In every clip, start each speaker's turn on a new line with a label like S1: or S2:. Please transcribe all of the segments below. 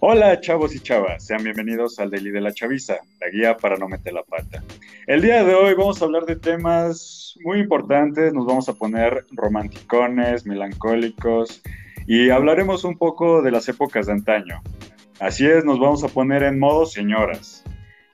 S1: Hola chavos y chavas, sean bienvenidos al Daily de la Chaviza, la guía para no meter la pata. El día de hoy vamos a hablar de temas muy importantes, nos vamos a poner romanticones, melancólicos y hablaremos un poco de las épocas de antaño. Así es, nos vamos a poner en modo señoras.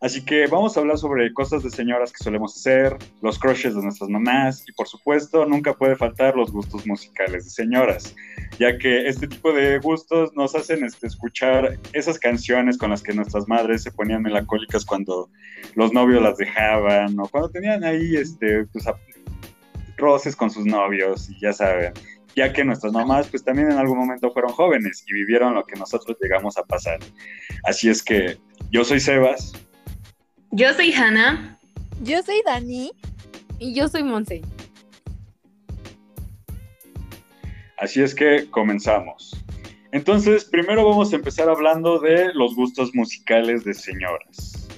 S1: Así que vamos a hablar sobre cosas de señoras que solemos hacer, los crushes de nuestras mamás y por supuesto nunca puede faltar los gustos musicales de señoras, ya que este tipo de gustos nos hacen este, escuchar esas canciones con las que nuestras madres se ponían melancólicas cuando los novios las dejaban o cuando tenían ahí este, pues, roces con sus novios y ya saben ya que nuestras mamás pues también en algún momento fueron jóvenes y vivieron lo que nosotros llegamos a pasar. Así es que yo soy Sebas,
S2: yo soy Hannah.
S3: Yo soy Dani.
S4: Y yo soy Monse.
S1: Así es que comenzamos. Entonces, primero vamos a empezar hablando de los gustos musicales de señoras.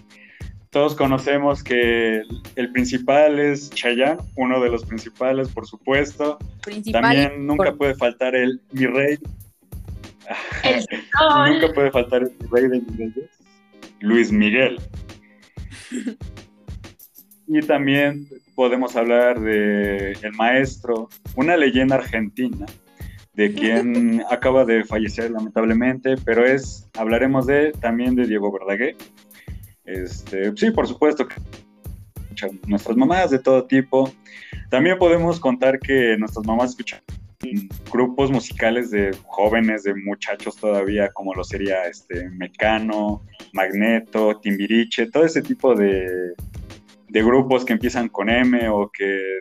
S1: Todos conocemos que el principal es Chayanne, uno de los principales, por supuesto. También nunca puede faltar el mi rey. nunca puede faltar el mi rey de mi Luis Miguel. Y también podemos hablar de el maestro, una leyenda argentina, de quien acaba de fallecer lamentablemente, pero es, hablaremos de también de Diego Verdaguer. Este, sí, por supuesto, nuestras mamás de todo tipo. También podemos contar que nuestras mamás escuchan grupos musicales de jóvenes, de muchachos todavía, como lo sería este Mecano, Magneto, Timbiriche, todo ese tipo de, de grupos que empiezan con M o que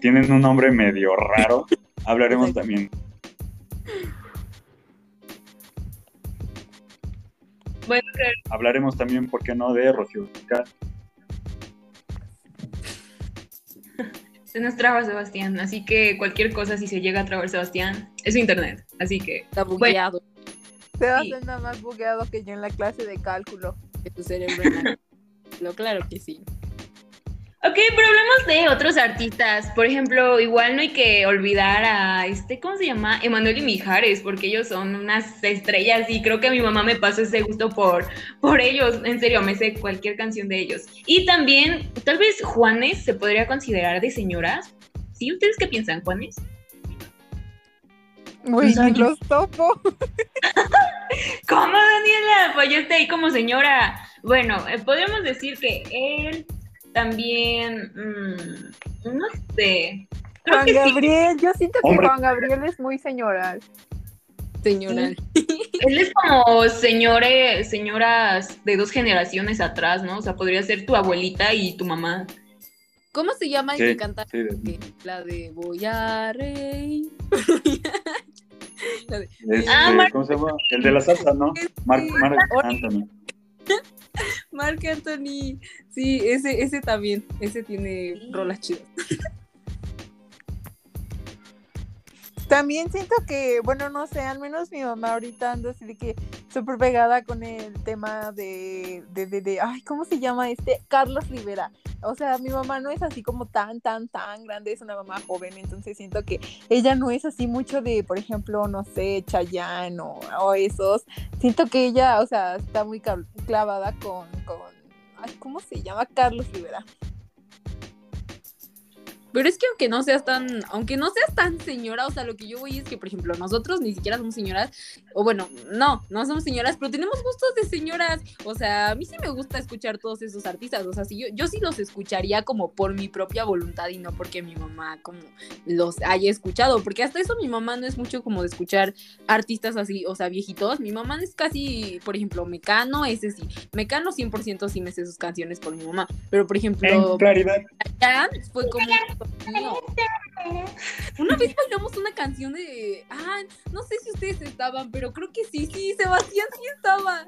S1: tienen un nombre medio raro. Hablaremos también.
S2: Bueno,
S1: Hablaremos también, ¿por qué no?, de Rocío
S2: Se nos traba Sebastián, así que cualquier cosa si se llega a trabar Sebastián es su internet, así que...
S4: Está bugueado.
S3: Sebastián está más bugueado que yo en la clase de cálculo.
S4: Que tu cerebro Lo claro que sí.
S2: Ok, pero hablemos de otros artistas. Por ejemplo, igual no hay que olvidar a este, ¿cómo se llama? Emanuel y Mijares, porque ellos son unas estrellas y creo que a mi mamá me pasó ese gusto por, por ellos. En serio, me sé cualquier canción de ellos. Y también, tal vez Juanes se podría considerar de señoras. ¿Sí? ¿Ustedes qué piensan, Juanes?
S3: Uy, los topo.
S2: ¿Cómo, Daniela? Pues yo estoy ahí como señora. Bueno, eh, podríamos decir que él también, mmm, no sé.
S3: Juan Gabriel, yo siento que Juan Gabriel es muy señoral.
S4: Señoral.
S2: Él es como señores, señoras de dos generaciones atrás, ¿no? O sea, podría ser tu abuelita y tu mamá.
S4: ¿Cómo se llama el que canta? La de Voy a rey.
S1: ah, ¿Cómo se llama? El de la salsa, ¿no? Marc, Marc Anthony.
S4: Marc Anthony. Sí, ese, ese también. Ese tiene rolas chidas.
S3: También siento que, bueno, no sé, al menos mi mamá ahorita anda así de que súper pegada con el tema de, de, de, de, ay, ¿cómo se llama este? Carlos Rivera. O sea, mi mamá no es así como tan, tan, tan grande, es una mamá joven, entonces siento que ella no es así mucho de, por ejemplo, no sé, Chayanne o, esos. Siento que ella, o sea, está muy clavada con, con, ay, ¿cómo se llama? Carlos Rivera.
S4: Pero es que aunque no seas tan, aunque no seas tan señora, o sea, lo que yo voy es que, por ejemplo, nosotros ni siquiera somos señoras, o bueno, no, no somos señoras, pero tenemos gustos de señoras. O sea, a mí sí me gusta escuchar todos esos artistas. O sea, si yo, yo sí los escucharía como por mi propia voluntad y no porque mi mamá como los haya escuchado. Porque hasta eso mi mamá no es mucho como de escuchar artistas así, o sea, viejitos. Mi mamá es casi, por ejemplo, Mecano, ese sí. Mecano 100% sí me sé sus canciones por mi mamá. Pero, por ejemplo,
S1: claridad.
S4: fue como una vez bailamos una canción de. Ah, no sé si ustedes estaban, pero creo que sí, sí, Sebastián sí estaba.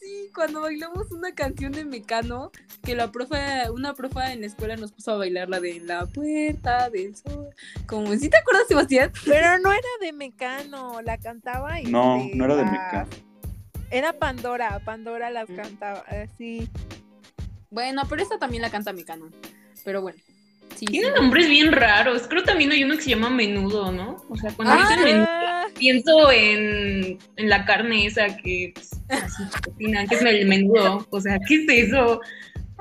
S4: Sí, cuando bailamos una canción de Mecano, que la profe, una profa en la escuela nos puso a bailar la de La Puerta del Sol. Como, ¿sí te acuerdas, Sebastián?
S3: Pero no era de Mecano, la cantaba y.
S1: No, no era de Mecano.
S3: Era Pandora, Pandora las cantaba, sí.
S4: Bueno, pero esta también la canta Mecano. Pero bueno. Sí,
S2: Tienen
S4: sí.
S2: nombres bien raros. Creo también hay uno que se llama menudo, ¿no? O sea, cuando dicen menudo,
S3: Ah,
S2: pienso en, en la carne esa que pues, así que es el menudo. O sea, ¿qué es eso?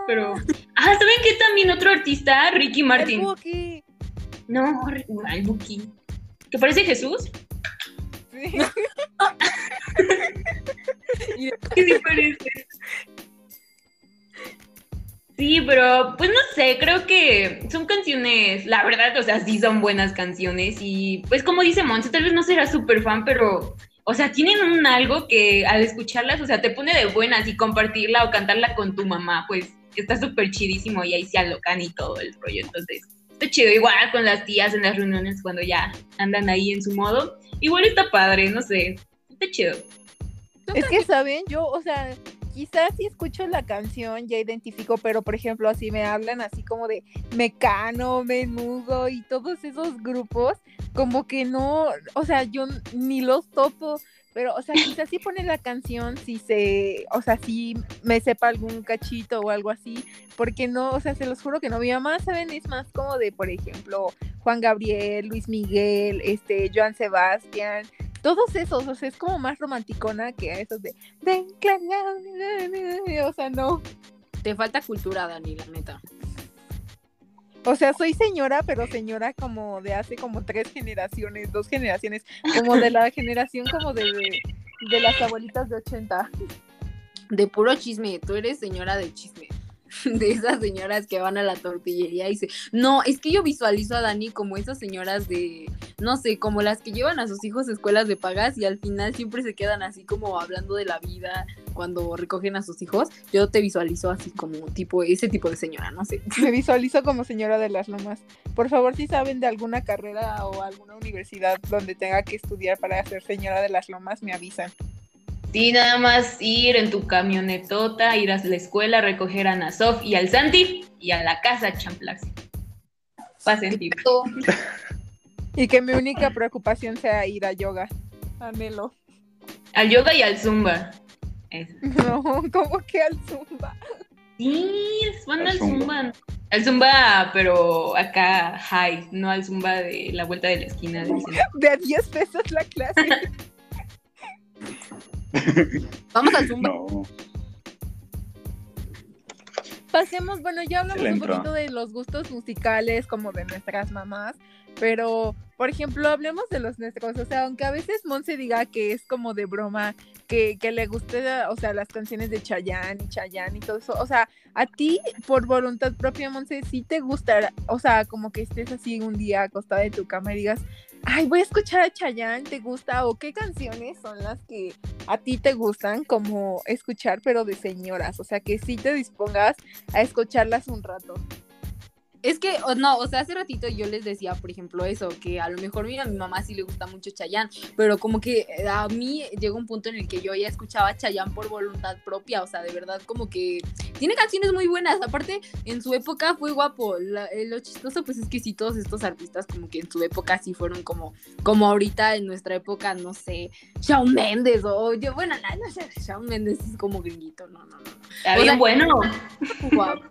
S2: Pero. Ah, ¿saben qué también otro artista? Ricky
S3: el
S2: Martin.
S3: Buki.
S2: No, al Buki. ¿Que parece Jesús?
S3: Sí.
S2: ¿Qué sí parece? Sí, pero pues no sé, creo que son canciones, la verdad, o sea, sí son buenas canciones y pues como dice Monse, tal vez no será súper fan, pero, o sea, tienen un algo que al escucharlas, o sea, te pone de buenas y compartirla o cantarla con tu mamá, pues está súper chidísimo y ahí se alocan y todo el rollo, entonces está chido, igual con las tías en las reuniones cuando ya andan ahí en su modo, igual está padre, no sé, está chido.
S3: Es que, ¿saben? Yo, o sea, quizás si escucho la canción ya identifico, pero por ejemplo, así me hablan así como de Mecano, Menudo y todos esos grupos, como que no, o sea, yo ni los topo, pero, o sea, quizás si ponen la canción, si se, o sea, si me sepa algún cachito o algo así, porque no, o sea, se los juro que no, mi mamá, ¿saben? Es más como de, por ejemplo, Juan Gabriel, Luis Miguel, este, Joan Sebastián, todos esos, o sea, es como más romanticona que esos de, ven, Clara, o sea, no.
S4: Te falta cultura, Dani, la neta.
S3: O sea, soy señora, pero señora como de hace como tres generaciones, dos generaciones, como de la generación como de, de, de las abuelitas de 80.
S4: De puro chisme, tú eres señora del chisme. De esas señoras que van a la tortillería y se... No, es que yo visualizo a Dani como esas señoras de, no sé, como las que llevan a sus hijos a escuelas de pagas y al final siempre se quedan así como hablando de la vida cuando recogen a sus hijos. Yo te visualizo así como tipo, ese tipo de señora, no sé.
S3: Me visualizo como señora de las lomas. Por favor, si saben de alguna carrera o alguna universidad donde tenga que estudiar para ser señora de las lomas, me avisan.
S2: Sí, nada más ir en tu camionetota, ir a la escuela, recoger a Nasof y al Santi y a la casa Champlax. Pasen tip.
S3: Y que mi única preocupación sea ir a yoga. Anhelo.
S2: Al yoga y al zumba. Eso.
S3: No, como que al zumba.
S2: Sí, van
S1: Al
S2: al
S1: zumba.
S2: zumba. Al zumba, pero acá high, no al zumba de la vuelta de la esquina.
S3: De a 10 pesos la clase.
S4: Vamos al zumba.
S1: No.
S3: Pasemos, bueno, ya hablamos un poquito de los gustos musicales como de nuestras mamás, pero por ejemplo, hablemos de los nuestros, o sea, aunque a veces Monse diga que es como de broma, que, que le guste, o sea, las canciones de Chayanne y Chayanne y todo eso, o sea, a ti por voluntad propia, Monse, sí te gusta, o sea, como que estés así un día acostada en tu cama y digas, ay, voy a escuchar a Chayanne, ¿te gusta? ¿O qué canciones son las que a ti te gustan como escuchar, pero de señoras? O sea, que sí te dispongas a escucharlas un rato.
S4: Es que, o no, o sea, hace ratito yo les decía, por ejemplo, eso, que a lo mejor mira, a mi mamá sí le gusta mucho Chayanne, pero como que eh, a mí llegó un punto en el que yo ya escuchaba Chayanne por voluntad propia, o sea, de verdad como que tiene canciones muy buenas, aparte en su época fue guapo, La- eh, lo chistoso pues es que sí, todos estos artistas como que en su época sí fueron como, como ahorita en nuestra época, no sé, Shawn Mendes o yo, bueno, no, no sé, Shawn Mendes es como gringuito, no, no, no.
S2: Está
S4: O
S2: bien
S4: sea,
S2: bueno.
S4: Guapo.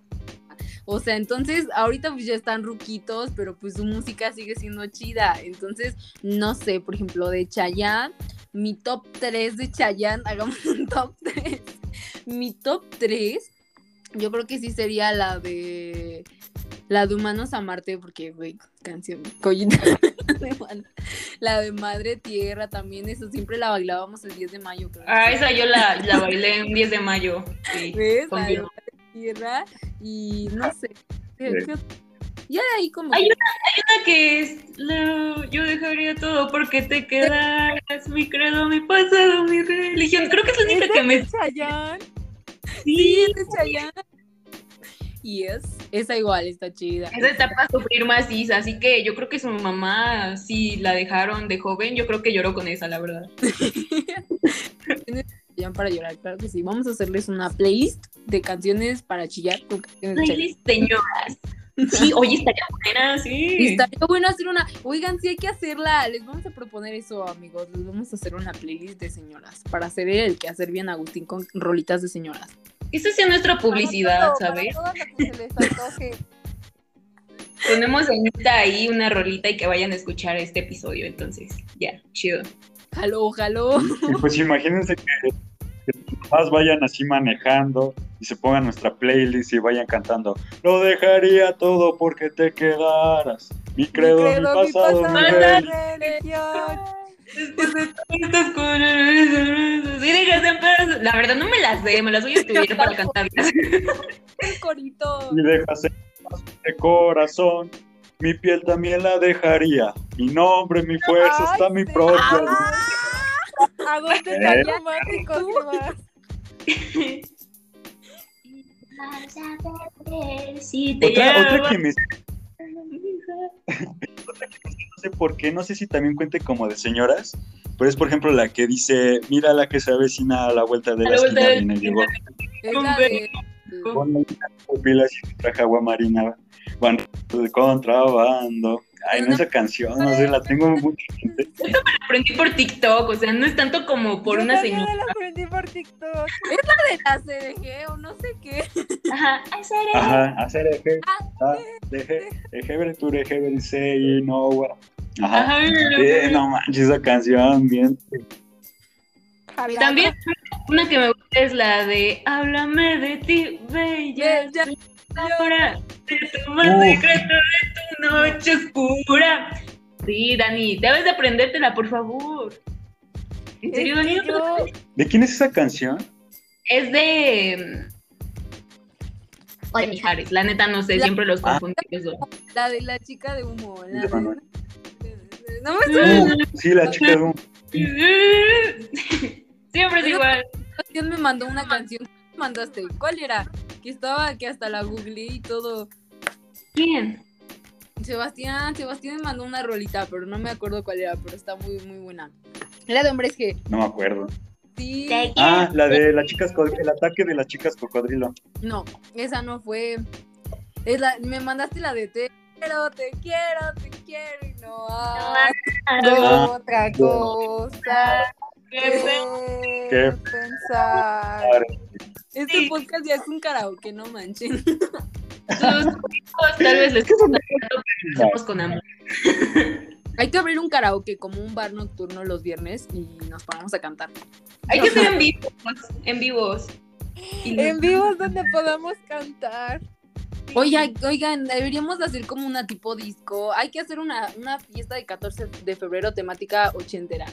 S4: O sea, entonces ahorita pues ya están ruquitos, pero pues su música sigue siendo chida. Entonces, no sé, por ejemplo, de Chayanne, mi top 3 de Chayanne, hagamos un top 3. Mi top 3, yo creo que sí sería la de la de Humanos a Marte, porque, güey, canción, collita. La de Madre Tierra también, eso siempre la bailábamos el 10 de mayo, creo.
S2: Ah, esa yo la, la bailé un 10 de mayo. Sí.
S4: ¿Ves? La de Tierra y no sé. ¿qué-
S1: Sí.
S4: qué otro? Ya de ahí como
S2: Hay
S4: que-
S2: Una que es, yo dejaría todo porque te quedas, mi credo, mi pasado, mi religión. Creo que es la única
S3: ¿Es
S2: que me...
S3: Chayanne?
S4: Sí, es de Chayanne. Y es, esa igual está chida.
S2: Esa está para sufrir maciza, así que yo creo que su mamá, si la dejaron de joven, yo creo que lloró con esa, la verdad.
S4: Para llorar, claro que sí. Vamos a hacerles una playlist de canciones para chillar con canciones.
S2: Playlist, señoras. Sí, oye, estaría buena, sí.
S4: Estaría bueno hacer una. Oigan, sí hay que hacerla. Les vamos a proponer eso, amigos. Les vamos a hacer una playlist de señoras. Para hacer el que hacer bien Agustín con rolitas de señoras.
S2: Esa sea nuestra publicidad,
S3: Para todo,
S2: ¿sabes?
S3: para todo lo que se les antoje.
S2: ponemos ahí una rolita y que vayan a escuchar este episodio. Entonces, ya, chido.
S4: Jaló, jaló.
S1: Y pues imagínense que, que tus papás vayan así manejando y se pongan nuestra playlist y vayan cantando. Lo dejaría todo porque te quedaras. Mi credo, mi,
S3: credo,
S1: pasado, mi
S3: mi
S1: religión.
S3: religión.
S2: Después de tantas cosas, sí, dejas en pedazos. La verdad no me las sé, me las voy a estudiar para cantarlas.
S4: El corito.
S1: Y dejas de corazón. Mi piel también la dejaría. Mi nombre, mi fuerza,
S3: Ay,
S1: está mi
S3: sí.
S1: propia.
S3: Ah, ¿A dónde
S1: Eh.
S3: tan románticos que vas?
S2: Si te
S1: Otra, otra que me no sé por qué, no sé si también cuente como de señoras, pero es por ejemplo la que dice, mira la que se avecina a la vuelta de
S2: A
S1: la,
S2: la vuelta
S1: esquina, viene llegó.
S4: Es la de.
S1: Con las pupilas y traje agua marina, van de contrabando. Ay, no, esa canción, no sé, la tengo mucho.
S2: la aprendí por TikTok, o sea, no es tanto como por
S3: Yo
S2: una señora.
S3: me la aprendí por TikTok.
S4: de la CDG o no sé qué.
S2: Ajá, hacer
S1: Ajá, hacer eje, ah, deje, eje, ver tu say, no. Ajá. No manches, esa canción, bien.
S2: También una que me gusta es la de Háblame de ti, bella.
S4: Ya,
S2: Ahora, de tu más
S1: Uf.
S2: secreto de tu noche oscura. Sí, Dani, debes de aprendértela, por favor. ¿En serio, Dani?
S1: ¿De quién es esa canción?
S2: Es de. mm, De Mijares, la neta no sé,
S4: La-
S2: siempre los
S1: Ah.
S2: confundí.
S4: La de la chica de humo. La
S1: De.
S4: No me.
S1: Uh, sí, la chica de un.
S2: Siempre es igual.
S4: Sebastián me mandó una canción. ¿Qué me mandaste? ¿Cuál era? Que estaba, que hasta la googleé y todo.
S2: ¿Quién?
S4: Sebastián, Sebastián me mandó una rolita, pero no me acuerdo cuál era, pero está muy, muy buena. Era de hombres G.
S1: No me acuerdo.
S4: Sí.
S1: Ah, la de las chicas, el ataque de las chicas cocodrilo.
S4: No, esa no fue. Es la, me mandaste la de te quiero, te quiero, te quiero y no hay
S1: Ah.
S3: Otra cosa
S2: Qué
S3: pensar.
S4: Este
S2: Sí.
S4: podcast ya es un karaoke, no manchen.
S2: Hijos tal vez les hacemos con amor.
S4: Hay que abrir un karaoke como un bar nocturno los viernes y nos ponemos a cantar.
S2: Hay que ser en vivos, en vivos.
S3: En vivos donde podamos cantar.
S4: Oigan, oigan, deberíamos de hacer como una tipo disco. Hay que hacer una, una fiesta de 14 de febrero temática ochentera.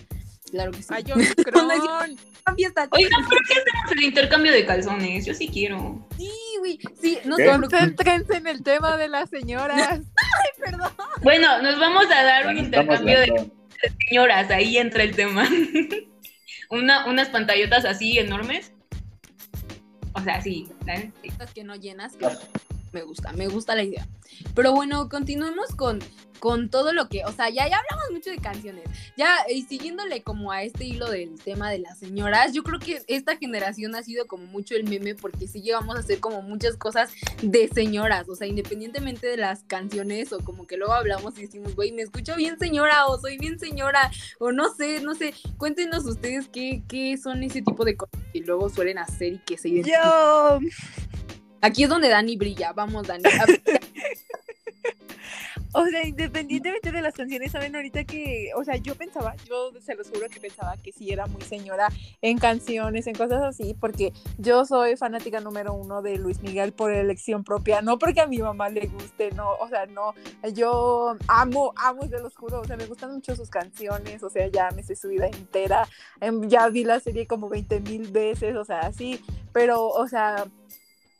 S4: Claro que sí.
S3: Ay, Omicron.
S4: Una fiesta.
S2: Oigan, ¿por qué hacemos el intercambio de calzones? Yo sí quiero.
S4: Sí, güey. Sí, no.
S3: Concéntrense en el tema de las señoras.
S4: Perdón.
S2: Bueno, nos vamos a dar un
S1: Bueno,
S2: intercambio de señoras, ahí entra el tema. Una, unas pantallotas así enormes. O sea, sí. Sí.
S4: Las que no llenas. que Me gusta, me gusta la idea. Pero bueno, continuemos con, con todo lo que, o sea, ya, ya hablamos mucho de canciones. Ya, y siguiéndole como a este hilo del tema de las señoras, yo creo que esta generación ha sido como mucho el meme porque sí llegamos a hacer como muchas cosas de señoras, o sea, independientemente de las canciones o como que luego hablamos y decimos, güey, me escucho bien señora o soy bien señora o no sé, no sé, cuéntenos ustedes qué, qué son ese tipo de cosas que luego suelen hacer y que se.
S3: Yo.
S4: Aquí es donde Dani brilla. Vamos, Dani.
S3: O sea, independientemente de las canciones, saben ahorita que, o sea, yo pensaba, yo se los juro que pensaba que sí era muy señora en canciones, en cosas así, porque yo soy fanática número uno de Luis Miguel por elección propia, no porque a mi mamá le guste, no, o sea, no, yo amo, amo, se los juro, o sea, me gustan mucho sus canciones, o sea, ya me sé su vida entera, em, ya vi la serie como 20 mil veces, o sea, sí, pero, o sea,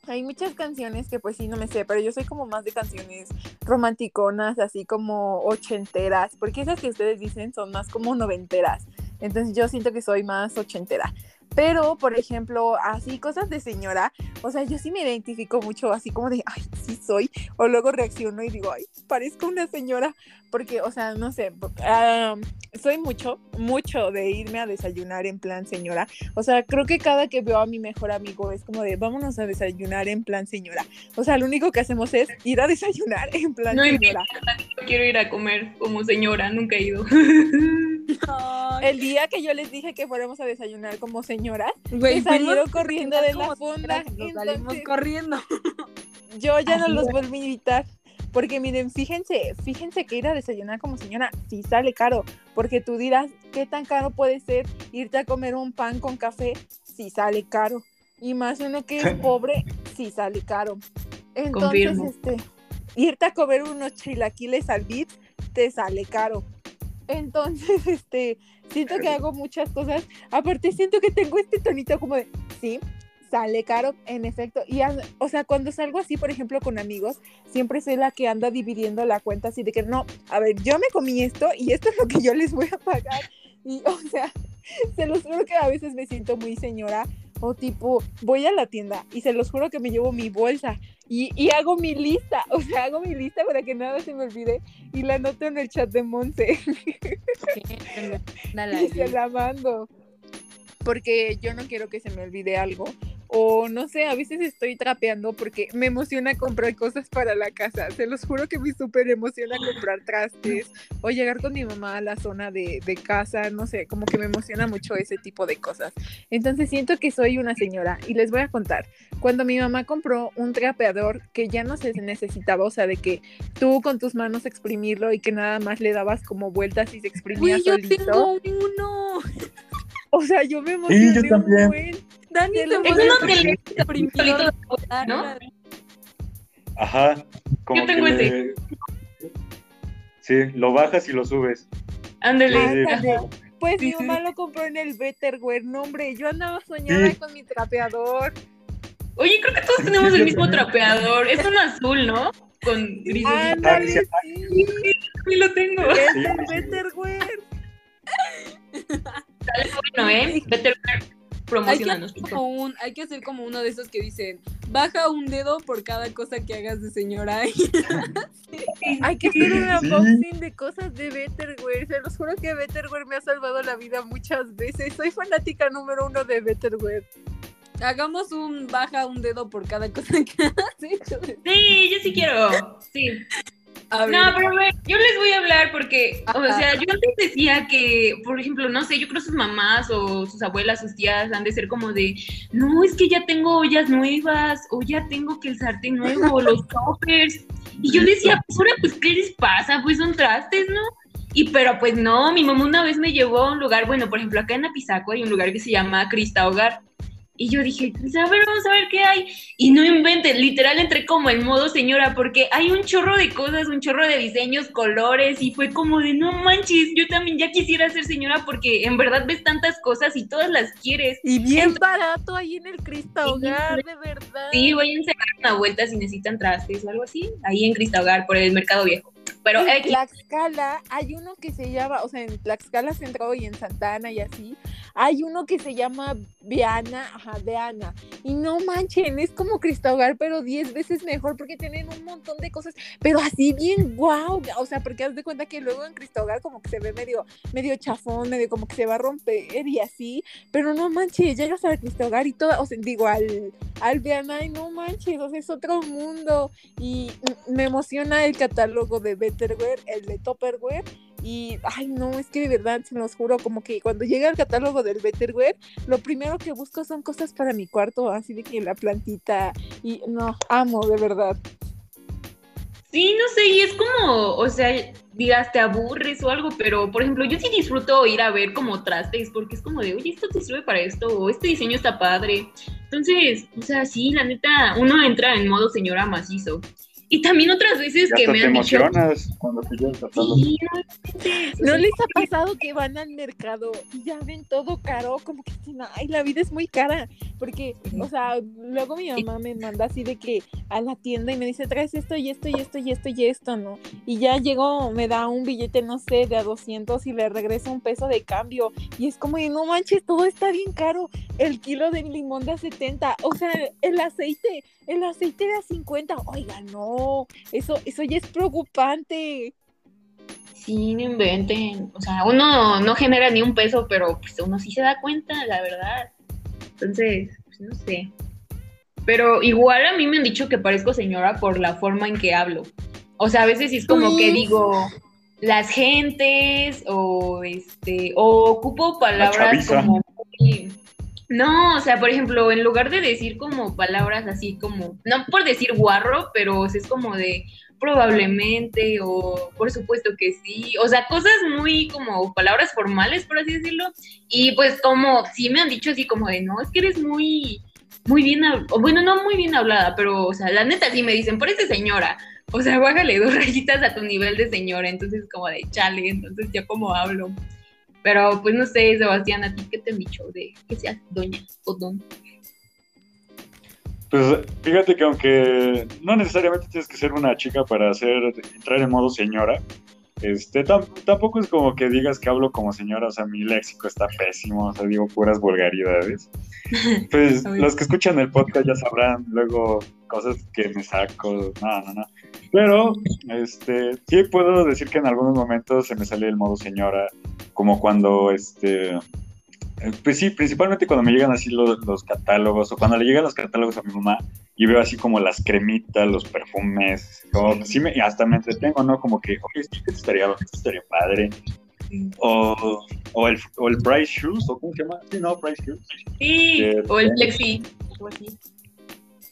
S3: hay muchas canciones que pues sí no me sé, pero yo soy como más de canciones romanticonas, así como ochenteras, porque esas que ustedes dicen son más como noventeras. Entonces yo siento que soy más ochentera. Pero, por ejemplo, así cosas de señora, o sea, yo sí me identifico mucho así como de, ay, sí soy, o luego reacciono y digo, ay, parezco una señora, porque, o sea, no sé, ah, soy mucho, mucho de irme a desayunar en plan señora, o sea, creo que cada que veo a mi mejor amigo es como de, vámonos a desayunar en plan señora, o sea, lo único que hacemos es ir a desayunar en plan
S2: No
S3: señora.
S2: Quiero ir a comer como señora, nunca he ido.
S3: El día que yo les dije que fuéramos a desayunar como señora,
S4: güey,
S3: me salieron corriendo de la fonda.
S4: señoras Nos salimos corriendo.
S3: yo ya no
S2: Así
S3: los
S2: es.
S3: volví a invitar. Porque miren, fíjense, fíjense que ir a desayunar como señora sí sale caro, porque tú dirás, ¿qué tan caro puede ser irte a comer un pan con café? Sí sale caro. Y más uno que es pobre, sí sale caro. Entonces,
S2: Confirmo.
S3: este, irte a comer unos chilaquiles al bit te sale caro. Entonces, este, siento que hago muchas cosas. Aparte, siento que tengo este tonito como de, sí, sale caro, en efecto. Y, o sea, cuando salgo así, por ejemplo, con amigos, siempre soy la que anda dividiendo la cuenta así de que, no, a ver, yo me comí esto y esto es lo que yo les voy a pagar. Y, o sea, se los juro que a veces me siento muy señora. O tipo, voy a la tienda y se los juro que me llevo mi bolsa y, y hago mi lista. O sea, hago mi lista para que nada se me olvide y la anoto en el chat de Monse. Y se la mando. Porque yo no quiero que se me olvide algo. O no sé, a veces estoy trapeando porque me emociona comprar cosas para la casa. Se los juro que me súper emociona comprar trastes o llegar con mi mamá a la zona de, de casa. No sé, como que me emociona mucho ese tipo de cosas. Entonces siento que soy una señora y les voy a contar. Cuando mi mamá compró un trapeador que ya no se necesitaba, o sea, de que tú con tus manos exprimirlo y que nada más le dabas como vueltas y se exprimía
S4: Uy, yo
S3: solito.
S4: tengo uno.
S3: O sea, yo me emocioné
S1: yo
S3: un
S1: también.
S4: Dani
S3: Te
S4: se
S3: lo
S2: Es uno que le
S4: Ah,
S2: ¿no?
S1: Ajá. Como
S2: Yo tengo
S1: que
S2: ese.
S1: le- Sí, lo bajas y lo subes.
S2: Ándale.
S1: Sí.
S3: Pues
S2: Sí,
S3: mi
S2: sí,
S3: mamá lo compró en el Betterware. No, hombre, yo andaba soñada
S1: Sí.
S3: con mi trapeador.
S2: Oye, creo que todos tenemos
S1: Sí,
S2: el
S1: yo
S2: mismo
S1: también.
S2: trapeador. Es uno azul, ¿no? Con gris.
S3: Ándale,
S1: sí.
S3: sí.
S2: Sí, lo tengo.
S3: Es
S1: Sí,
S3: del
S1: sí.
S3: Betterware.
S2: Sale bueno, ¿eh? Better
S4: Hay que, hacer como un, hay que hacer como uno de esos que dicen, baja un dedo por cada cosa que hagas de señora.
S3: Hay que hacer un unboxing de cosas de Betterware. Se los juro que Betterware me ha salvado la vida muchas veces. Soy fanática número uno de Betterware.
S4: Hagamos un baja un dedo por cada cosa que has hecho.
S2: Sí, yo sí quiero. Sí. No, pero a ver, yo les voy a hablar porque, o sea, yo antes decía que, por ejemplo, no sé, yo creo sus mamás o sus abuelas, sus tías han de ser como de, no, es que ya tengo ollas nuevas, o ya tengo que el sartén nuevo, o los toppers. Y yo decía, pues ahora, pues, ¿qué les pasa? Pues son trastes, ¿no? Y pero pues no, mi mamá una vez me llevó a un lugar, bueno, por ejemplo, acá en Apizaco hay un lugar que se llama Crista Hogar. Y yo dije, pues a ver, vamos a ver qué hay. Y no inventen, literal entré como en modo señora, porque hay un chorro de cosas, un chorro de diseños, colores, y fue como de, no manches, yo también ya quisiera ser señora porque en verdad ves tantas cosas y todas las quieres.
S3: Y bien barato ahí en el Crista Hogar, de verdad.
S2: Sí, váyanse a dar una vuelta si necesitan trastes o algo así, ahí en Crista Hogar, por el Mercado Viejo. Pero
S3: en Tlaxcala hay uno que se llama, o sea, en Tlaxcala Centro y en Santana y así, hay uno que se llama Viana, ajá, Viana. Y no manchen, es como Cristo Hogar, pero 10 veces mejor porque tienen un montón de cosas, pero así bien guau. O sea, porque haz de cuenta que luego en Cristo Hogar como que se ve medio, medio chafón, medio como que se va a romper y así, pero no manches, llegas al Cristo Hogar y todo, o sea, digo, al, al Viana y no manches, o sea, es otro mundo. Y me emociona el catálogo de Betterware, el de Topperware. Y, ay, no, es que de verdad, se los juro, como que cuando llega el catálogo del Betterware, lo primero que busco son cosas para mi cuarto, así de que la plantita. Y no, amo, de verdad.
S2: Sí, no sé, y es como, o sea, digas, te aburres o algo, pero por ejemplo, yo sí disfruto ir a ver como trastes, porque es como de, oye, esto te sirve para esto, o este diseño está padre. Entonces, o sea, sí, la neta, uno entra en modo señora macizo. Y también otras veces que me
S1: te
S2: han dicho,
S1: emocionas cuando te llevas a todos.
S2: sí, no, inventes, o
S3: ¿No
S2: sea,
S3: les ha pasado que van al mercado y ya ven todo caro? Como que dicen, ay, la vida es muy cara. Porque, o sea, luego mi mamá me manda así de que a la tienda y me dice, traes esto y esto y esto y esto y esto, ¿no? Y ya llego, me da un billete, no sé, de a 200 y le regreso un peso de cambio. Y es como, no manches, todo está bien caro. El kilo de limón de a 70. O sea, el aceite, el aceite de a 50. Oiga, no, eso, eso ya es preocupante.
S2: Sí, no inventen. O sea, uno no genera ni un peso, pero pues uno sí se da cuenta, la verdad. Entonces, pues no sé. Pero igual a mí me han dicho que parezco señora por la forma en que hablo. O sea, a veces sí es como que digo las gentes o este o ocupo palabras como No, o sea, por ejemplo, en lugar de decir como palabras así como, no por decir guarro, pero es como de probablemente o por supuesto que sí, o sea, cosas muy como palabras formales, por así decirlo, y pues como sí me han dicho así como de, no, es que eres muy, muy bien, bueno, no muy bien hablada, pero, o sea, la neta sí me dicen, por señora, o sea, bájale dos rayitas a tu nivel de señora, entonces como de chale, entonces yo como hablo. Pero pues no sé, Sebastián, ¿a ti qué te han dicho de que seas doña o don?
S1: Pues fíjate que aunque no necesariamente tienes que ser una chica para hacer entrar en modo señora, este tam- tampoco es como que digas que hablo como señora, o sea, mi léxico está pésimo, o sea, digo puras vulgaridades. Pues los que escuchan el podcast ya sabrán luego cosas que me saco, no, no, no. Pero este sí puedo decir que en algunos momentos se me sale el modo señora, como cuando este eh, Pues sí, principalmente cuando me llegan así los, los catálogos o cuando le llegan los catálogos a mi mamá y veo así como las cremitas, los perfumes, como que sí me, hasta me entretengo, ¿no? Como que, oye, esto estaría, esto estaría padre. O, o, el, o el Price Shoes, o ¿cómo se llama? Sí, no, Price Shoes.
S2: Sí,
S1: Que-
S2: o el flexi.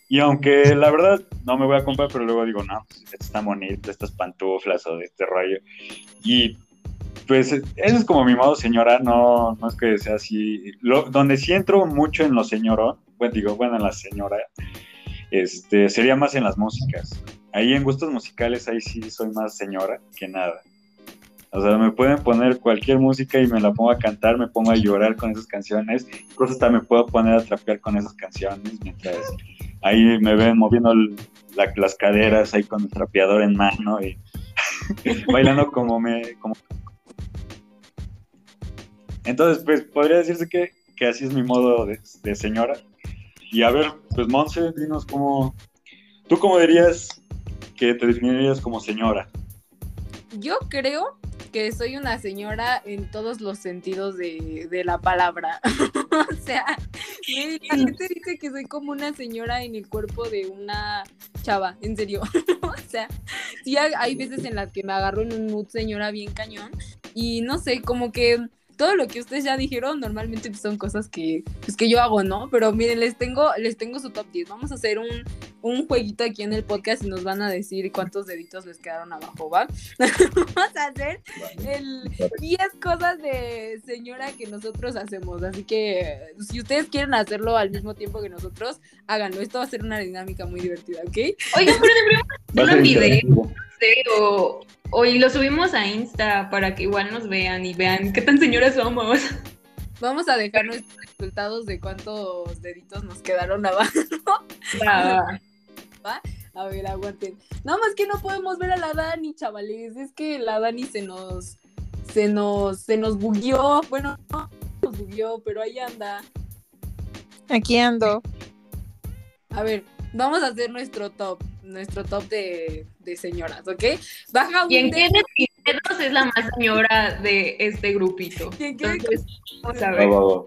S1: Y aunque la verdad no me voy a comprar, pero luego digo, no, pues esto está bonito, estas pantuflas o de este rollo. Y pues eso es como mi modo señora, no, es que sea así. Lo, donde sí entro mucho en lo señorón, bueno, digo, bueno, en la señora, este, sería más en las músicas. Ahí en gustos musicales, ahí sí soy más señora que nada. O sea, me pueden poner cualquier música y me la pongo a cantar, me pongo a llorar con esas canciones, incluso hasta me puedo poner a trapear con esas canciones mientras ahí me ven moviendo las caderas ahí con el trapeador en mano y bailando como me como entonces pues podría decirse que, que así es mi modo de, de señora y a ver pues Monse dinos cómo tú cómo dirías que te definirías como señora
S4: Yo creo que soy una señora en todos los sentidos de, de la palabra. o sea, la gente dice que soy como una señora en el cuerpo de una chava, en serio. o sea, sí hay, hay veces en las que me agarro en un mood señora bien cañón y no sé, como que todo lo que ustedes ya dijeron normalmente son cosas que, pues, que yo hago, ¿no? Pero miren, les tengo, les tengo su top 10. Vamos a hacer un, un jueguito aquí en el podcast y nos van a decir cuántos deditos les quedaron abajo, ¿va? Vamos a hacer el 10 cosas de señora que nosotros hacemos. Así que si ustedes quieren hacerlo al mismo tiempo que nosotros, háganlo. Esto va a ser una dinámica muy divertida, ¿ok?
S2: Oigan, pero
S1: Va a
S2: hacer
S1: ser
S2: o, o y lo subimos a Insta para que igual nos vean y vean qué tan señoras somos.
S4: Vamos a dejar nuestros resultados de cuántos deditos nos quedaron abajo.
S2: Va.
S4: A ver, aguanten. Nada más que no podemos ver a la Dani, chavales. Es que la Dani se nos. Se nos. Se nos bugueó. Bueno, no nos bugueó, pero ahí anda.
S3: Aquí ando.
S4: A ver, vamos a hacer nuestro top. Nuestro top de, de señoras, ¿ok? Baja un
S2: Y en qué
S4: dedo.
S2: de mis dedos es la más señora de este grupito.
S4: ¿Y en qué-
S2: Entonces, vamos a ver.
S1: va, va.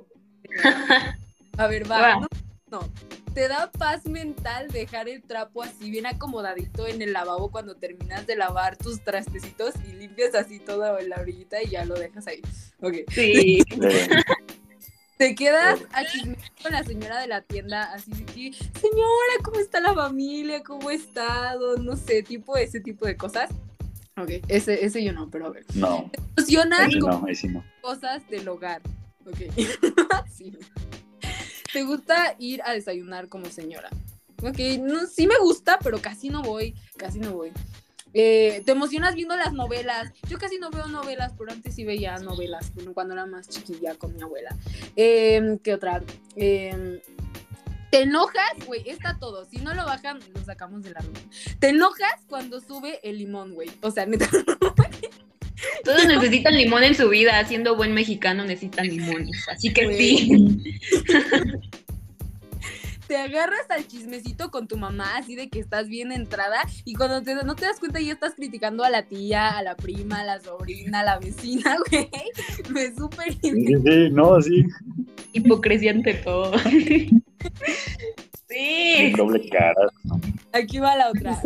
S4: A ver, va.
S2: Va.
S4: No, no. ¿Te da paz mental dejar el trapo así bien acomodadito en el lavabo cuando terminas de lavar tus trastecitos y limpias así toda la orillita y ya lo dejas ahí? Ok.
S2: Sí.
S4: Te quedas a chismear con la señora de la tienda, así de que, señora, ¿cómo está la familia? ¿Cómo ha estado? No sé, tipo ese tipo de cosas. Ok, ese, ese yo no, pero a ver.
S1: no,
S4: Emocionas
S1: sí
S4: con
S1: no, sí no.
S4: cosas del hogar. Ok. sí. ¿Te gusta ir a desayunar como señora? Ok, no, sí me gusta, pero casi no voy, casi no voy. Eh, te emocionas viendo las novelas. Yo casi no veo novelas, pero antes sí veía novelas bueno, cuando era más chiquilla con mi abuela. Eh, ¿Qué otra? Eh, te enojas, güey, está todo. Si no lo bajan, lo sacamos de la. Te enojas cuando sube el limón, güey. O sea, neta.
S2: Todos necesitan limón en su vida. Siendo buen mexicano necesitan limones. Así que
S4: Güey.
S2: sí.
S4: te agarras al chismecito con tu mamá, así de que estás bien entrada, y cuando te, no te das cuenta ya estás criticando a la tía, a la prima, a la sobrina, a la vecina, güey. Me súper
S1: Sí, sí, no, sí.
S2: Hipocresía ante todo. Sí.
S1: Doble cara.
S4: Aquí va la otra.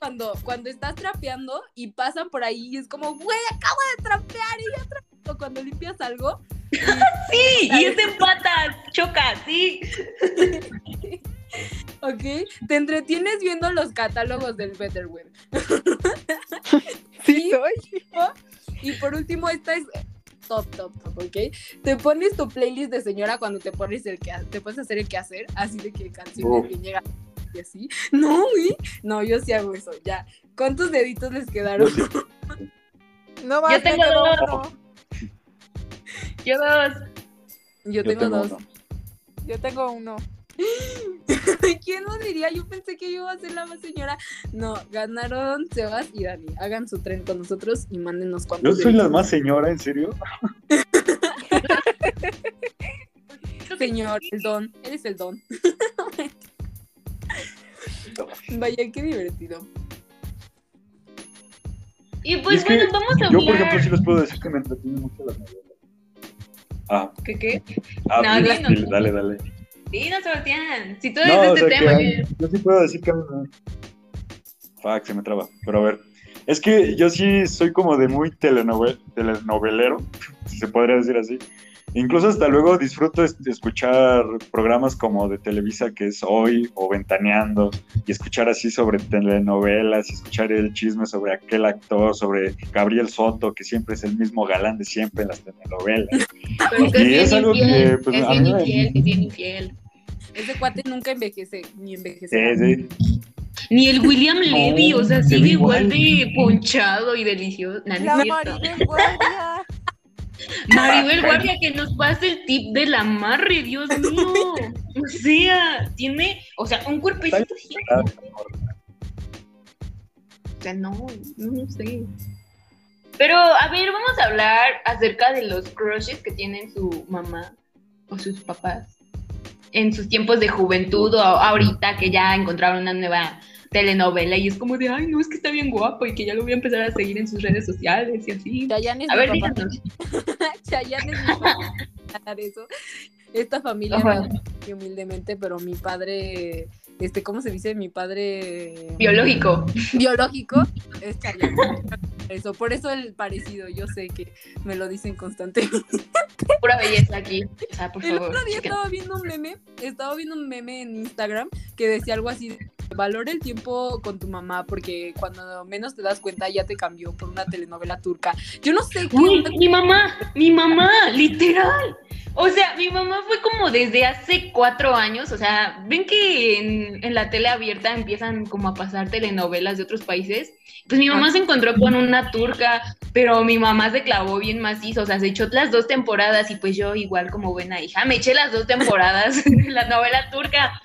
S4: Cuando, cuando estás trapeando y pasan por ahí y es como, güey, acabo de trapear y ya trapeó. Cuando limpias algo
S2: Sí, y es patas, choca, sí.
S4: ¿Ok? Te entretienes viendo los catálogos del Better Web.
S3: Sí, soy.
S4: Y por último, esta es top, top, top, ¿ok? Te pones tu playlist de señora cuando te pones el que te puedes hacer el que hacer, así de que canciones que llegan y así. No, güey. No, yo sí hago eso, ya. ¿Cuántos deditos les quedaron?
S3: No más,
S2: Yo tengo dos. Yo dos.
S4: Yo
S1: Yo
S4: tengo
S1: tengo
S4: dos.
S1: uno.
S3: Yo tengo uno.
S4: ¿Quién lo diría? Yo pensé que yo iba a ser la más señora. No, ganaron Sebas y Dani. Hagan su tren con nosotros y mándenos
S1: Yo
S4: cuántos
S1: soy la más señora, ¿en serio?
S4: Señor, el don. Eres el don. Vaya, qué divertido.
S2: Y
S1: Y
S2: pues
S1: es
S2: bueno, vamos a
S1: Yo, por ejemplo,
S2: hablar.
S1: sí les puedo decir que me entretienen mucho las novelas. Ah,
S2: ¿Qué qué?
S1: ah
S2: No,
S1: pues, dale, dale.
S2: Sí, no, Sebastián. Si tú
S1: No, o
S2: este
S1: sea,
S2: tema,
S1: que
S2: yo-
S1: sí puedo decir que Fuck, se me traba. Pero a ver, es que yo sí soy como de muy telenovel telenovelero, si se podría decir así. Incluso hasta luego disfruto escuchar programas como de Televisa que es Hoy o Ventaneando y escuchar así sobre telenovelas y escuchar el chisme sobre aquel actor, sobre Gabriel Soto, que siempre es el mismo galán de siempre en las telenovelas.
S2: pero que
S1: Y
S2: es
S1: algo que, pues,
S2: es bien
S1: me-
S2: infiel, es bien infiel.
S4: Ese cuate nunca envejece, ni envejece.
S1: Sí, sí.
S2: Ni el William Levy, o sea,
S1: se
S2: sigue igual
S1: igual.
S2: de ponchado y delicioso. Nah, no
S3: La. Maribel Guardia.
S2: Maribel Guardia, que nos pase el tip del amarre, Dios mío. O sea, tiene, o sea, un cuerpecito así. O sea, no, no, no sé. Pero, a ver, vamos a hablar acerca de los crushes que tienen su mamá o sus papás en sus tiempos de juventud o ahorita que ya encontraron una nueva telenovela y es como de, ay, no, es que está bien guapo y que ya lo voy a empezar a seguir en sus redes sociales y así.
S4: Chayanne es
S2: A
S4: mi
S2: ver,
S4: papá. Chayanne es mi papá. Hablar eso. Esta familia muy humildemente, pero mi padre, este, ¿cómo se dice? Mi padre
S2: Biológico.
S4: biológico es Chayanne. Eso, por eso el parecido, yo sé que me lo dicen constantemente.
S2: Pura belleza aquí. O sea, por
S4: El
S2: favor.
S4: otro día estaba viendo un meme, estaba viendo un meme en Instagram que decía algo así, de, valora el tiempo con tu mamá porque cuando menos te das cuenta ya te cambió por una telenovela turca. Yo no sé qué
S2: Uy, mi mamá, mi mamá, literal. O sea, mi mamá fue como desde hace cuatro años, o sea, ven que en, en la tele abierta empiezan como a pasar telenovelas de otros países. Pues mi mamá se encontró con una turca, pero mi mamá se clavó bien macizo, o sea, se echó las dos temporadas y pues yo igual como buena hija, me eché las dos temporadas de la novela turca.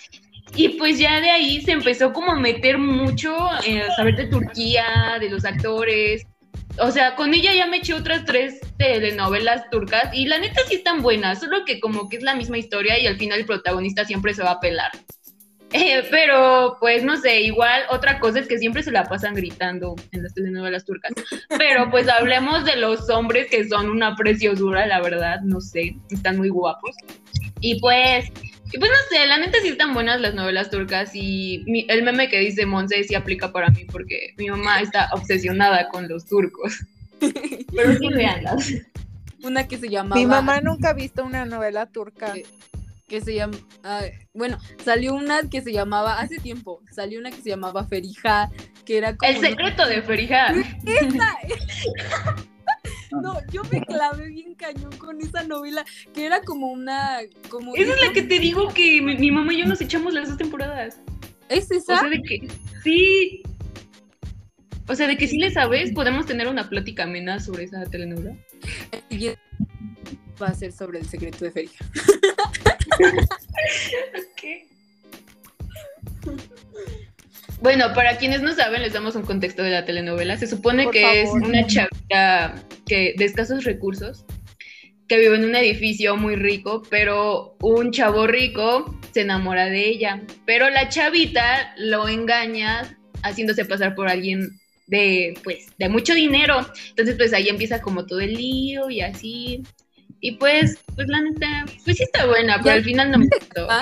S2: Y pues ya de ahí se empezó como a meter mucho, eh, saber de Turquía, de los actores, o sea, con ella ya me eché otras tres telenovelas turcas y la neta sí están buenas, solo que como que es la misma historia y al final el protagonista siempre se va a pelar. Eh, pero pues no sé, igual otra cosa es que siempre se la pasan gritando en las telenovelas turcas. Pero pues hablemos de los hombres que son una preciosura, la verdad, no sé, están muy guapos. Y pues, y pues no sé, la neta sí están buenas las novelas turcas y mi- el meme que dice Monse sí aplica para mí porque mi mamá está obsesionada con los turcos. Pero sí veanlas.
S4: una que se llamaba
S3: Mi mamá nunca ha visto una novela turca.
S4: que, que se llama bueno, salió una que se llamaba hace tiempo, salió una que se llamaba Ferija, que era como
S2: El secreto de Ferija.
S4: ¡Esa! No, yo me clavé bien cañón con esa novela, que era como una como
S2: Esa es la que te digo que mi, mi mamá y yo nos echamos las dos temporadas.
S4: ¿Es
S2: O
S4: esa?
S2: sea, de que sí. O sea, de que sí le sabes, podemos tener una plática amena sobre esa telenovela.
S4: Va a ser sobre el secreto de Ferija.
S2: ¿Qué? Bueno, para quienes no saben, les damos un contexto de la telenovela. Se supone
S3: Por
S2: que
S3: favor.
S2: es una chavita que, de escasos recursos que vive en un edificio muy rico, pero un chavo rico se enamora de ella. Pero la chavita lo engaña haciéndose pasar por alguien de, pues, de mucho dinero. Entonces, pues ahí empieza como todo el lío y así. Y pues, pues la neta, pues sí está buena, pero
S4: Ya-
S2: al final no me gustó.
S4: Ah.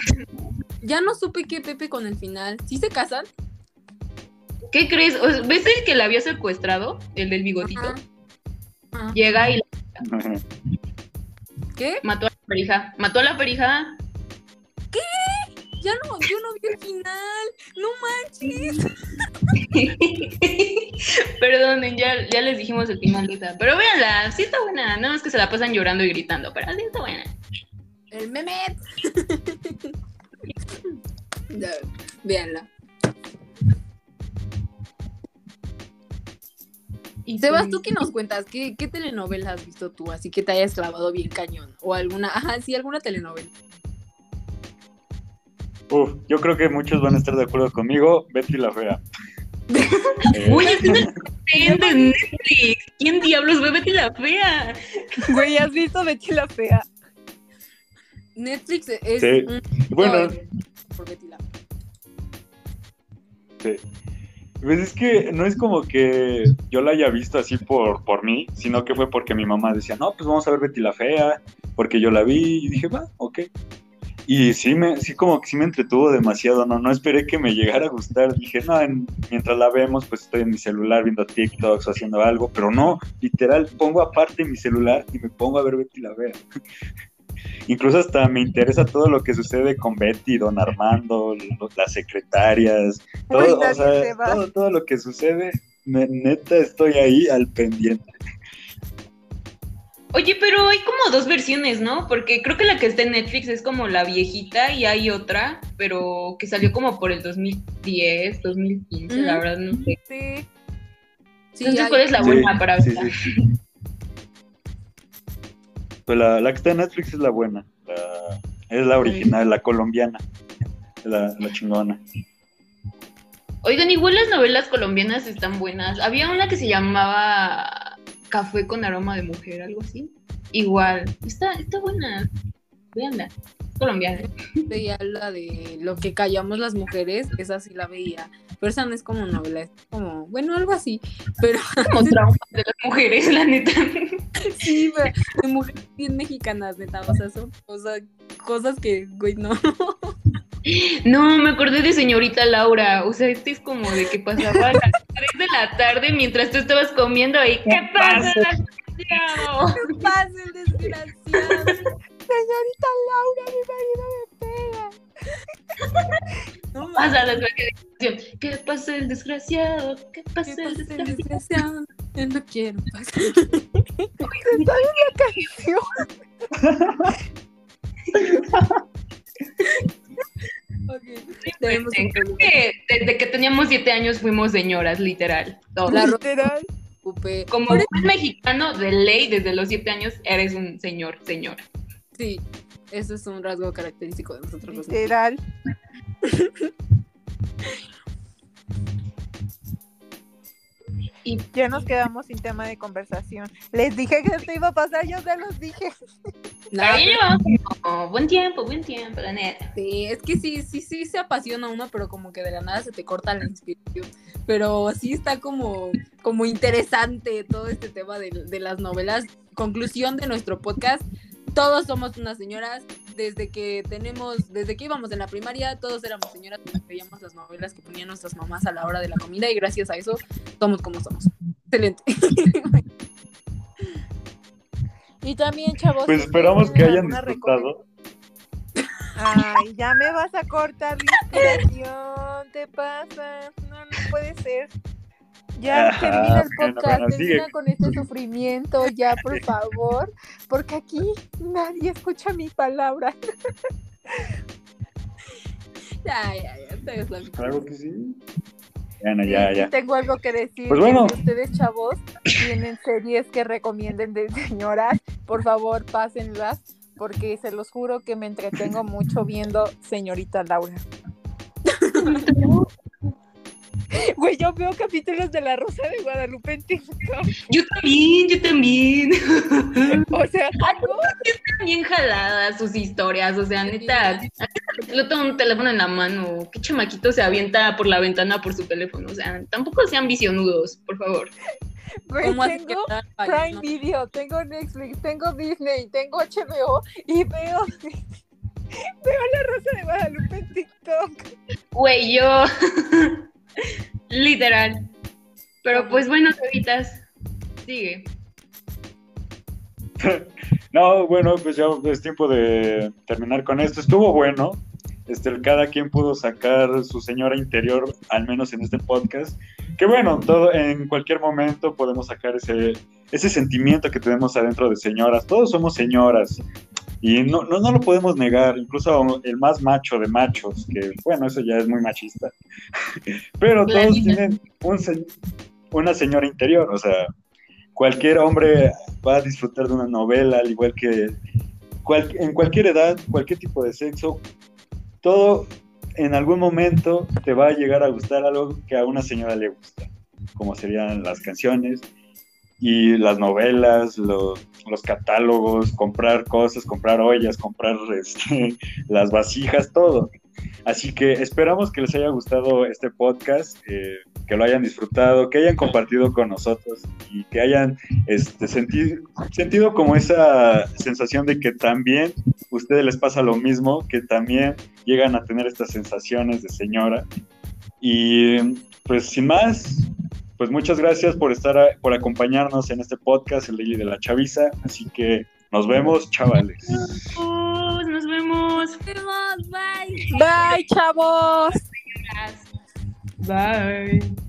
S4: Ya no supe qué Pepe con el final. ¿Sí se casan?
S2: ¿Qué crees? O sea, ¿Ves el que la había secuestrado? El del bigotito.
S4: Ajá. Ajá.
S2: Llega y
S4: ¿Qué?
S2: Mató a la perija. Mató a la perija.
S4: Ya no, yo no vi el final. No manches.
S2: Perdonen, ya, ya les dijimos el final. Pero véanla, sí está buena. Nada más que se la pasan llorando y gritando, pero sí está buena.
S4: El Mehmet. Ya, Véanla.
S2: Y
S4: Sebas,
S2: pues,
S4: ¿tú qué nos cuentas? ¿Qué, ¿Qué telenovela has visto tú? Así que te hayas clavado bien cañón. O alguna, ajá, sí, alguna telenovela.
S1: Uf, yo creo que muchos van a estar de acuerdo conmigo. Betty la Fea.
S2: Uy, es una de Netflix. ¿Quién diablos ve Betty la fea?
S3: Güey, ¿has visto Betty la Fea?
S4: Netflix es
S1: Sí.
S4: un
S1: bueno,
S4: por Betty la
S1: sí. Pues es que no es como que yo la haya visto así por, por mí, sino que fue porque mi mamá decía, no, pues vamos a ver Betty la Fea, porque yo la vi y dije, va, ok. Y sí, me, sí como que sí me entretuvo demasiado, no, no esperé que me llegara a gustar. Dije, no, en- mientras la vemos, pues estoy en mi celular viendo TikToks o haciendo algo, pero no, literal, pongo aparte mi celular y me pongo a ver Betty la Fea. Incluso hasta me interesa todo lo que sucede con Betty, Don Armando, las secretarias, todo, o sea, todo, todo lo que sucede, me- neta estoy ahí al pendiente.
S2: Oye, pero hay como dos versiones, ¿no? Porque creo que la que está en Netflix es como la viejita y hay otra, pero que salió como por el 2010, 2015, la verdad no sé.
S3: Sí.
S4: Sí,
S2: Entonces,
S4: hay-
S2: ¿cuál es la buena para
S1: sí, sí. Pues la, la que está en Netflix es la buena, la- es la original, la colombiana, la, la chingona.
S2: Oigan, igual las novelas colombianas están buenas. Había una que se llamaba Café con aroma de mujer, algo así. Igual, está, está buena. Veanla. Colombiana.
S4: veía la de lo que callamos las mujeres, esa sí la veía. Pero esa no es como novela, es como, bueno, algo así. Pero
S2: Como trauma de las mujeres, la neta.
S4: sí, pero de mujeres bien mexicanas, neta. O sea, son cosas, cosas que, güey, no.
S2: No, me acordé de señorita Laura. O sea, este es como de que pasaba a las 3 de la tarde mientras tú estabas comiendo ahí. ¿Qué pasa? desgraciado?
S4: ¿Qué pasa, el desgraciado?
S3: Señorita Laura, mi marido me pega.
S4: No
S2: Pasa la desgraciación. ¿Qué pasa el desgraciado? ¿Qué
S4: ¿Qué
S2: pasa el
S4: pasa, el
S2: desgraciado?
S4: Yo no quiero pasar.
S3: La canción.
S4: Ok, debemos
S2: Creo que desde que teníamos 7 años fuimos señoras, literal. todos.
S4: La
S3: Literal.
S2: Como buen mexicano de ley, desde los 7 años eres un señor, señora.
S4: Sí, eso es un rasgo característico de nosotros
S3: Literal.
S2: Y
S3: Ya nos quedamos sin tema de conversación. Les dije que esto iba a pasar, yo se los dije.
S2: Llevamos como buen tiempo, buen tiempo, la neta.
S4: Sí, es que sí, sí, sí se apasiona uno, pero como que de la nada se te corta la inspiración. Pero sí está como, como interesante todo este tema de, de las novelas. Conclusión de nuestro podcast. Todos somos unas señoras. Desde que tenemos, desde que íbamos en la primaria, todos éramos señoras porque veíamos las novelas que ponían nuestras mamás a la hora de la comida y gracias a eso somos como somos. Excelente.
S3: Y también, chavos.
S1: Pues esperamos que hayan disfrutado.
S3: Ay, ya me vas a cortar la inspiración, te pasa. No, no puede ser. Ya
S1: Ajá,
S3: termina el podcast,
S1: bueno, sigue.
S3: termina con este sufrimiento, ya por favor, porque aquí nadie escucha mi palabra.
S4: ya, ya, ya. ustedes lo-
S1: Claro que sí. Bueno, ya,
S3: y
S1: ya.
S3: Tengo algo que decir.
S1: Pues bueno.
S3: si ustedes, chavos, tienen series que recomienden de señoras, por favor, pásenlas, porque se los juro que me entretengo mucho viendo Señorita Laura. Güey, yo veo capítulos de La Rosa de Guadalupe en TikTok.
S2: Yo también, yo también.
S3: O sea,
S2: Están bien jaladas sus historias, o sea, neta. Lo tengo un teléfono en la mano. ¿Qué chamaquito se avienta por la ventana por su teléfono? O sea, tampoco sean visionudos, por favor.
S3: güey,
S4: ¿Cómo hace que
S3: tengo Prime
S4: no?
S3: Video, tengo Netflix, tengo Disney, tengo HBO y veo, veo La Rosa de Guadalupe en TikTok.
S2: Güey, yo. Literal. Pero pues bueno, Cevitas, sigue.
S1: No, bueno, pues ya es tiempo de terminar con esto. Estuvo bueno. Este, cada quien pudo sacar su señora interior, al menos en este podcast. Que bueno, todo, en cualquier momento podemos sacar ese, ese sentimiento que tenemos adentro de señoras. Todos somos señoras. Y no, no, no lo podemos negar, incluso el más macho de machos, que bueno, eso ya es muy machista. Pero todos tienen un, una señora interior, o sea, cualquier hombre va a disfrutar de una novela, al igual que en cualquier edad, cualquier tipo de sexo, todo en algún momento te va a llegar a gustar algo que a una señora le gusta, como serían las canciones y las novelas, los, catálogos, comprar cosas, comprar ollas, comprar este, las vasijas, todo. Así que esperamos que les haya gustado este podcast, eh, que lo hayan disfrutado, que hayan compartido con nosotros y que hayan este, sentido, sentido como esa sensación de que también ustedes les pasa lo mismo, que también llegan a tener estas sensaciones de señora. Y pues sin más, pues muchas gracias por estar, por acompañarnos en este podcast, el Daily de la Chaviza. Así que nos vemos, chavales.
S2: Nos vemos.
S4: Nos vemos. Bye.
S3: Bye, chavos.
S2: Bye.